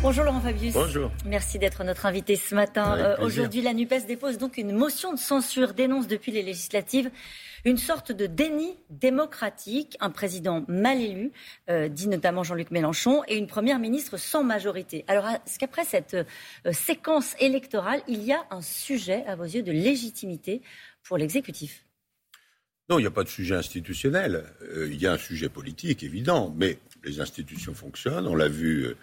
Bonjour Laurent Fabius. Bonjour. Merci d'être notre invité ce matin. Euh, aujourd'hui, la NUPES dépose donc une motion de censure, dénonce depuis les législatives une sorte de déni démocratique, un président mal élu, euh, dit notamment Jean-Luc Mélenchon, et une première ministre sans majorité. Alors, est-ce qu'après cette euh, séquence électorale, il y a un sujet, à vos yeux, de légitimité pour l'exécutif? Non, il n'y a pas de sujet institutionnel. il y a un sujet politique, évident, mais les institutions fonctionnent. On l'a vu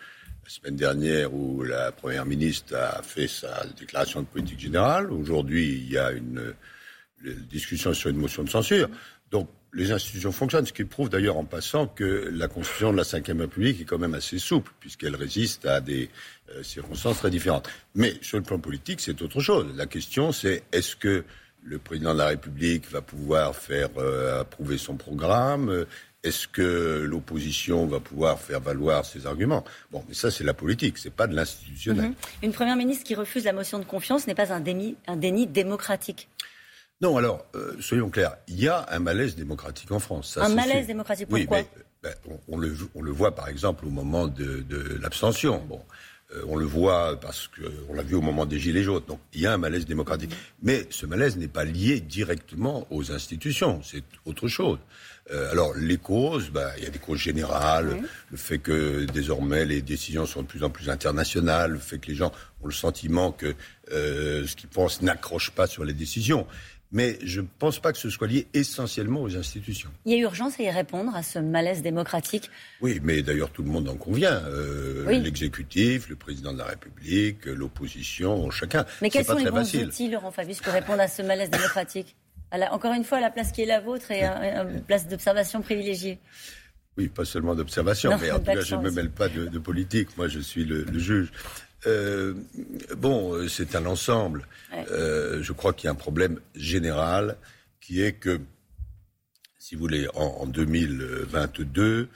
la semaine dernière où la Première ministre a fait sa déclaration de politique générale. Aujourd'hui, il y a une, discussion sur une motion de censure. Donc, les institutions fonctionnent, ce qui prouve d'ailleurs en passant que la constitution de la Ve République est quand même assez souple, puisqu'elle résiste à des euh, circonstances très différentes. Mais sur le plan politique, c'est autre chose. La question, c'est est-ce que le président de la République va pouvoir faire euh, approuver son programme est-ce que l'opposition va pouvoir faire valoir ses arguments? Bon, mais ça, c'est la politique, c'est pas de l'institutionnel. Mhm. Une première ministre qui refuse la motion de confiance n'est pas un déni, un déni démocratique. Non, alors, euh, soyons clairs, il y a un malaise démocratique en France. un malaise démocratique, pourquoi? oui, mais, ben, on, le, on, le, voit par exemple au moment de, de l'abstention. Bon, euh, on le voit parce qu'on l'a vu au moment des Gilets jaunes. Donc il y a un malaise démocratique. Mais ce malaise n'est pas lié directement aux institutions, c'est autre chose. Euh, alors les causes, bah, il y a des causes générales, le fait que désormais les décisions sont de plus en plus internationales, le fait que les gens ont le sentiment que euh, ce qu'ils pensent n'accroche pas sur les décisions. Mais je ne pense pas que ce soit lié essentiellement aux institutions. Il y a urgence à y répondre, à ce malaise démocratique Oui, mais d'ailleurs tout le monde en convient. Euh, L'exécutif, le président de la République, l'opposition, chacun. Mais quels sont les bons outils, Laurent Fabius, pour répondre à ce malaise démocratique encore une fois, la place qui est la vôtre est une place d'observation privilégiée. Oui, pas seulement d'observation, mais en tout cas, je ne me mêle pas de, politique. Moi, je suis le, juge. Euh, bon, euh, c'est un ensemble. Euh, je crois qu'il y a un problème général qui est que, si vous voulez, en, 2022,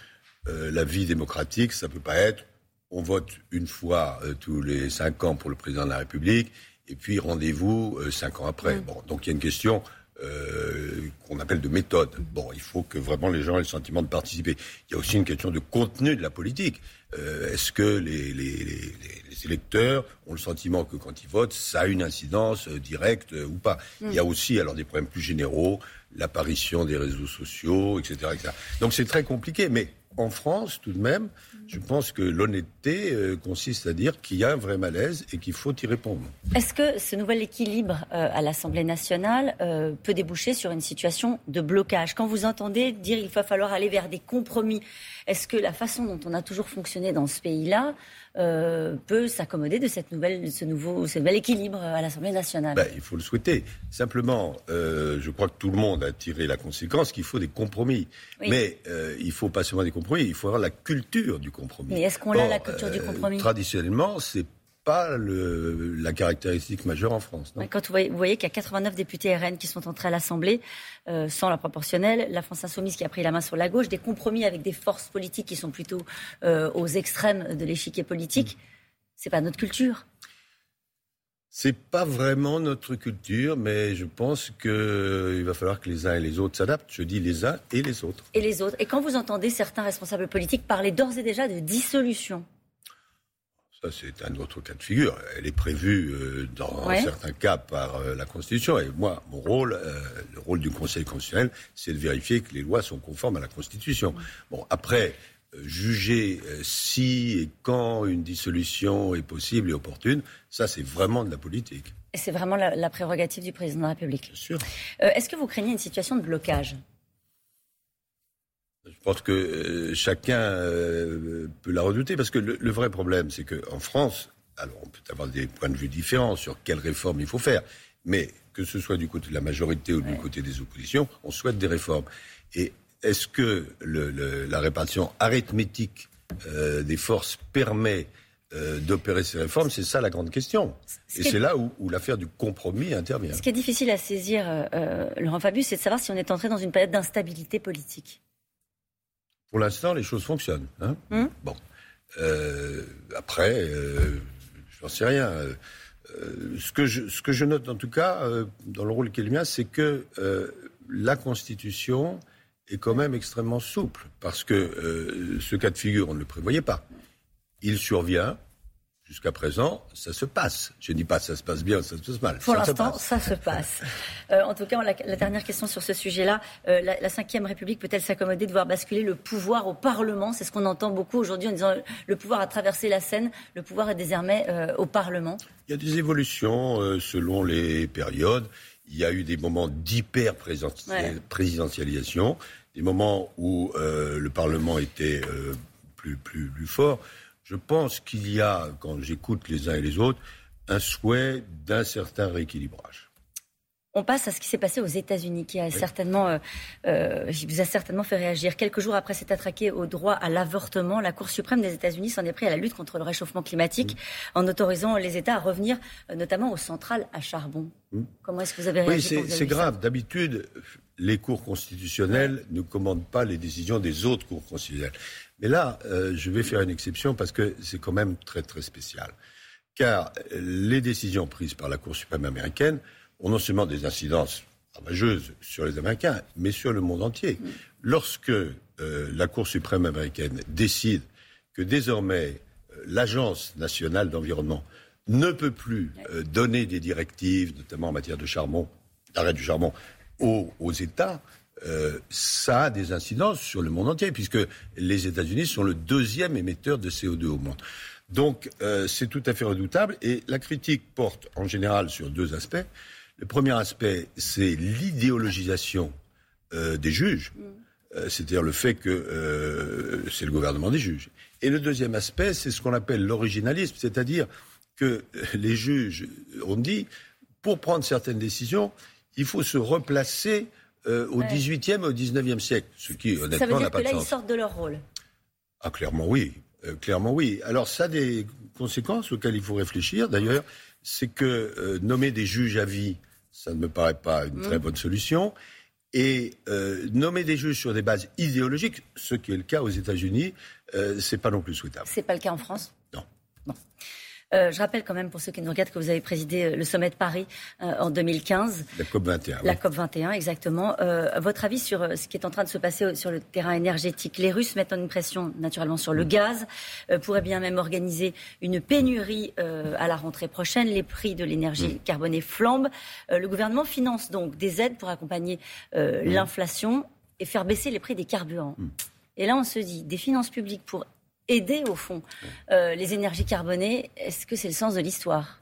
la vie démocratique, ça ne peut pas être on vote une fois tous les cinq ans pour le président de la République et puis rendez-vous cinq ans après. Mm. Bon, donc il y a une question euh, qu'on appelle de méthode. Bon, il faut que vraiment les gens aient le sentiment de participer. Il y a aussi une question de contenu de la politique. Euh, est-ce que les, électeurs ont le sentiment que quand ils votent, ça a une incidence euh, directe ou pas? Il y a aussi alors des problèmes plus généraux, l'apparition des réseaux sociaux, etc. etc. Donc c'est très compliqué, mais en France, tout de même, je pense que l'honnêteté euh, consiste à dire qu'il y a un vrai malaise et qu'il faut y répondre. Est-ce que ce nouvel équilibre euh, à l'Assemblée nationale euh, peut déboucher sur une situation de blocage? Quand vous entendez dire qu'il va falloir aller vers des compromis, est-ce que la façon dont on a toujours fonctionné dans ce pays-là peut s'accommoder de cette nouvelle, ce nouveau, ce nouvel équilibre à l'Assemblée nationale? Ben, Il faut le souhaiter. Simplement, je crois que tout le monde a tiré la conséquence qu'il faut des compromis. Mais il ne faut pas seulement des compromis, il faut avoir la culture du compromis. Mais est-ce qu'on a la culture du compromis? Traditionnellement, c'est pas le, la caractéristique majeure en France. Non? Quand vous voyez, qu'il y a 89 députés RN qui sont entrés à l'Assemblée euh, sans la proportionnelle, la France insoumise qui a pris la main sur la gauche, des compromis avec des forces politiques qui sont plutôt euh, aux extrêmes de l'échiquier politique, mm. c'est pas notre culture. C'est pas vraiment notre culture, mais je pense qu'il euh, va falloir que les uns et les autres s'adaptent. Je dis les uns et les autres. Et les autres. Et quand vous entendez certains responsables politiques parler d'ores et déjà de dissolution? Ça, c'est un autre cas de figure. Elle est prévue euh, dans certains cas par euh, la Constitution. Et moi, mon rôle, euh, le rôle du Conseil constitutionnel, c'est de vérifier que les lois sont conformes à la Constitution. Bon, après, juger si et quand une dissolution est possible et opportune, ça, c'est vraiment de la politique. Et c'est vraiment la, la, prérogative du président de la République. Bien sûr. Est-ce que vous craignez une situation de blocage? Je pense que euh, chacun euh, peut la redouter parce que le, vrai problème, c'est qu'en France, alors on peut avoir des points de vue différents sur quelles réformes il faut faire, mais que ce soit du côté de la majorité ou du côté des oppositions, on souhaite des réformes. Et est-ce que la répartition arithmétique euh, des forces permet d'opérer ces réformes? C'est ça la grande question. Et c'est là où, l'affaire du compromis intervient. Ce qui est difficile à saisir, Laurent Fabius, c'est de savoir si on est entré dans une période d'instabilité politique. Pour l'instant, les choses fonctionnent. Hein hmm. bon. Euh, après, euh, je n'en sais rien. Euh, ce, que je, ce que je note en tout cas, dans le rôle qui est le mien, c'est que la Constitution est quand même extrêmement souple, parce que ce cas de figure, on ne le prévoyait pas. Il survient, Jusqu'à présent, ça se passe. Je ne dis pas ça se passe bien, ça se passe mal. Pour l'instant, ça se passe. Euh, en tout cas, la, dernière question sur ce sujet-là, euh, la, Ve République peut-elle s'accommoder de voir basculer le pouvoir au Parlement? C'est ce qu'on entend beaucoup aujourd'hui en disant le pouvoir a traversé la Seine, le pouvoir est désormais euh, au Parlement. Il y a des évolutions selon les périodes. Il y a eu des moments d'hyper-présidentialisation, des moments où le Parlement était plus, plus, plus fort. Je pense qu'il y a, quand j'écoute les uns et les autres, un souhait d'un certain rééquilibrage. On passe à ce qui s'est passé aux États-Unis, qui a certainement, euh, euh, vous a certainement fait réagir. Quelques jours après s'être attraqué au droit à l'avortement, la Cour suprême des États-Unis s'en est pris à la lutte contre le réchauffement climatique, en autorisant les États à revenir, euh, notamment aux centrales à charbon. Comment est-ce que vous avez réagi Oui, c'est grave. D'habitude, les cours constitutionnels ne commandent pas les décisions des autres cours constitutionnels. Mais là, euh, je vais faire une exception parce que c'est quand même très très spécial. Car les décisions prises par la Cour suprême américaine ont non seulement des incidences ravageuses sur les Américains, mais sur le monde entier. Mm. Lorsque euh, la Cour suprême américaine décide que désormais euh, l'Agence nationale d'environnement ne peut plus donner des directives, notamment en matière de charbon, d'arrêt du charbon, aux États, euh, ça a des incidences sur le monde entier, puisque les États-Unis sont le deuxième émetteur de CO2 au monde. Donc euh, c'est tout à fait redoutable, et la critique porte en général sur deux aspects. Le premier aspect, c'est l'idéologisation euh, des juges, mm. c'est-à-dire le fait que c'est le gouvernement des juges. Et le deuxième aspect, c'est ce qu'on appelle l'originalisme, c'est-à-dire que les juges ont dit, pour prendre certaines décisions, il faut se replacer euh, au XVIIIe et au XIXe siècle, ce qui honnêtement n'a pas de sens. Ça veut dire que là, ils sortent de leur rôle Ah, clairement oui. Euh, clairement oui. Alors ça a des conséquences auxquelles il faut réfléchir. D'ailleurs, c'est que euh, nommer des juges à vie, ça ne me paraît pas une très mm. bonne solution. Et nommer des juges sur des bases idéologiques, ce qui est le cas aux États-Unis, c'est pas non plus souhaitable. C'est pas le cas en France? Non. Euh, je rappelle quand même pour ceux qui nous regardent que vous avez présidé euh, le sommet de Paris euh, en 2015. La COP 21. La COP 21, exactement. votre avis sur ce qui est en train de se passer sur le terrain énergétique? Les Russes mettent une pression naturellement sur le gaz, pourraient bien même organiser une pénurie à la rentrée prochaine. Les prix de l'énergie mm. carbonée flambent. le gouvernement finance donc des aides pour accompagner mm. l'inflation et faire baisser les prix des carburants. Mm. Et là, on se dit, des finances publiques pour aider, au fond, euh, les énergies carbonées. Est-ce que c'est le sens de l'histoire?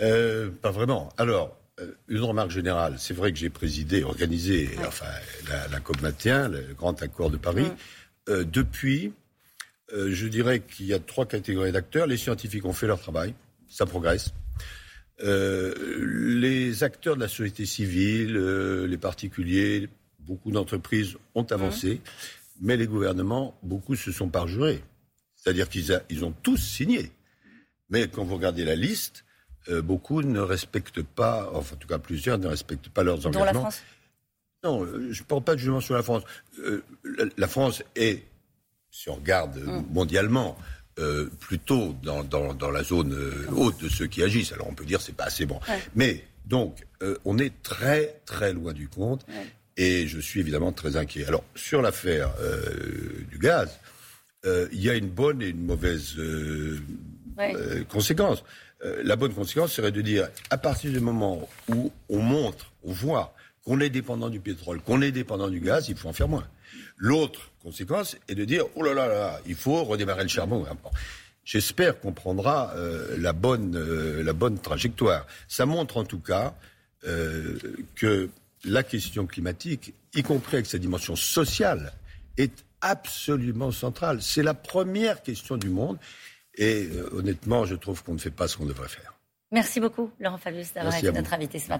Euh, Pas vraiment. Alors, euh, une remarque générale. C'est vrai que j'ai présidé, organisé enfin, la, COP 21, le grand accord de Paris. Depuis, je dirais qu'il y a trois catégories d'acteurs. Les scientifiques ont fait leur travail, ça progresse. les acteurs de la société civile, les particuliers, beaucoup d'entreprises ont avancé. Mais les gouvernements, beaucoup se sont parjurés. C'est-à-dire qu'ils ils ont tous signé. Mais quand vous regardez la liste, euh, beaucoup ne respectent pas, enfin en tout cas plusieurs ne respectent pas leurs engagements. Dans la France? Non, euh, je ne parle pas de jugement sur la France. Euh, la, France est, si on regarde mm. mondialement, plutôt dans, dans, la zone haute de ceux qui agissent. Alors on peut dire c'est pas assez bon. Mais donc, on est très très loin du compte. Et je suis évidemment très inquiet. Alors, sur l'affaire euh, du gaz, euh, il y a une bonne et une mauvaise euh, conséquence. la bonne conséquence serait de dire, à partir du moment où on montre, on voit qu'on est dépendant du pétrole, qu'on est dépendant du gaz, il faut en faire moins. L'autre conséquence est de dire, oh là là là, il faut redémarrer le charbon. J'espère qu'on prendra la, bonne, la bonne trajectoire. Ça montre en tout cas que la question climatique, y compris avec sa dimension sociale, est absolument centrale. C'est la première question du monde. Et euh, honnêtement, je trouve qu'on ne fait pas ce qu'on devrait faire. Merci beaucoup, Laurent Fabius, d'avoir été notre invité ce matin.